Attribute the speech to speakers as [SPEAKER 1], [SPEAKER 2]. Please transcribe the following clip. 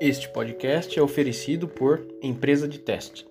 [SPEAKER 1] Este podcast é oferecido por Empresa de Teste.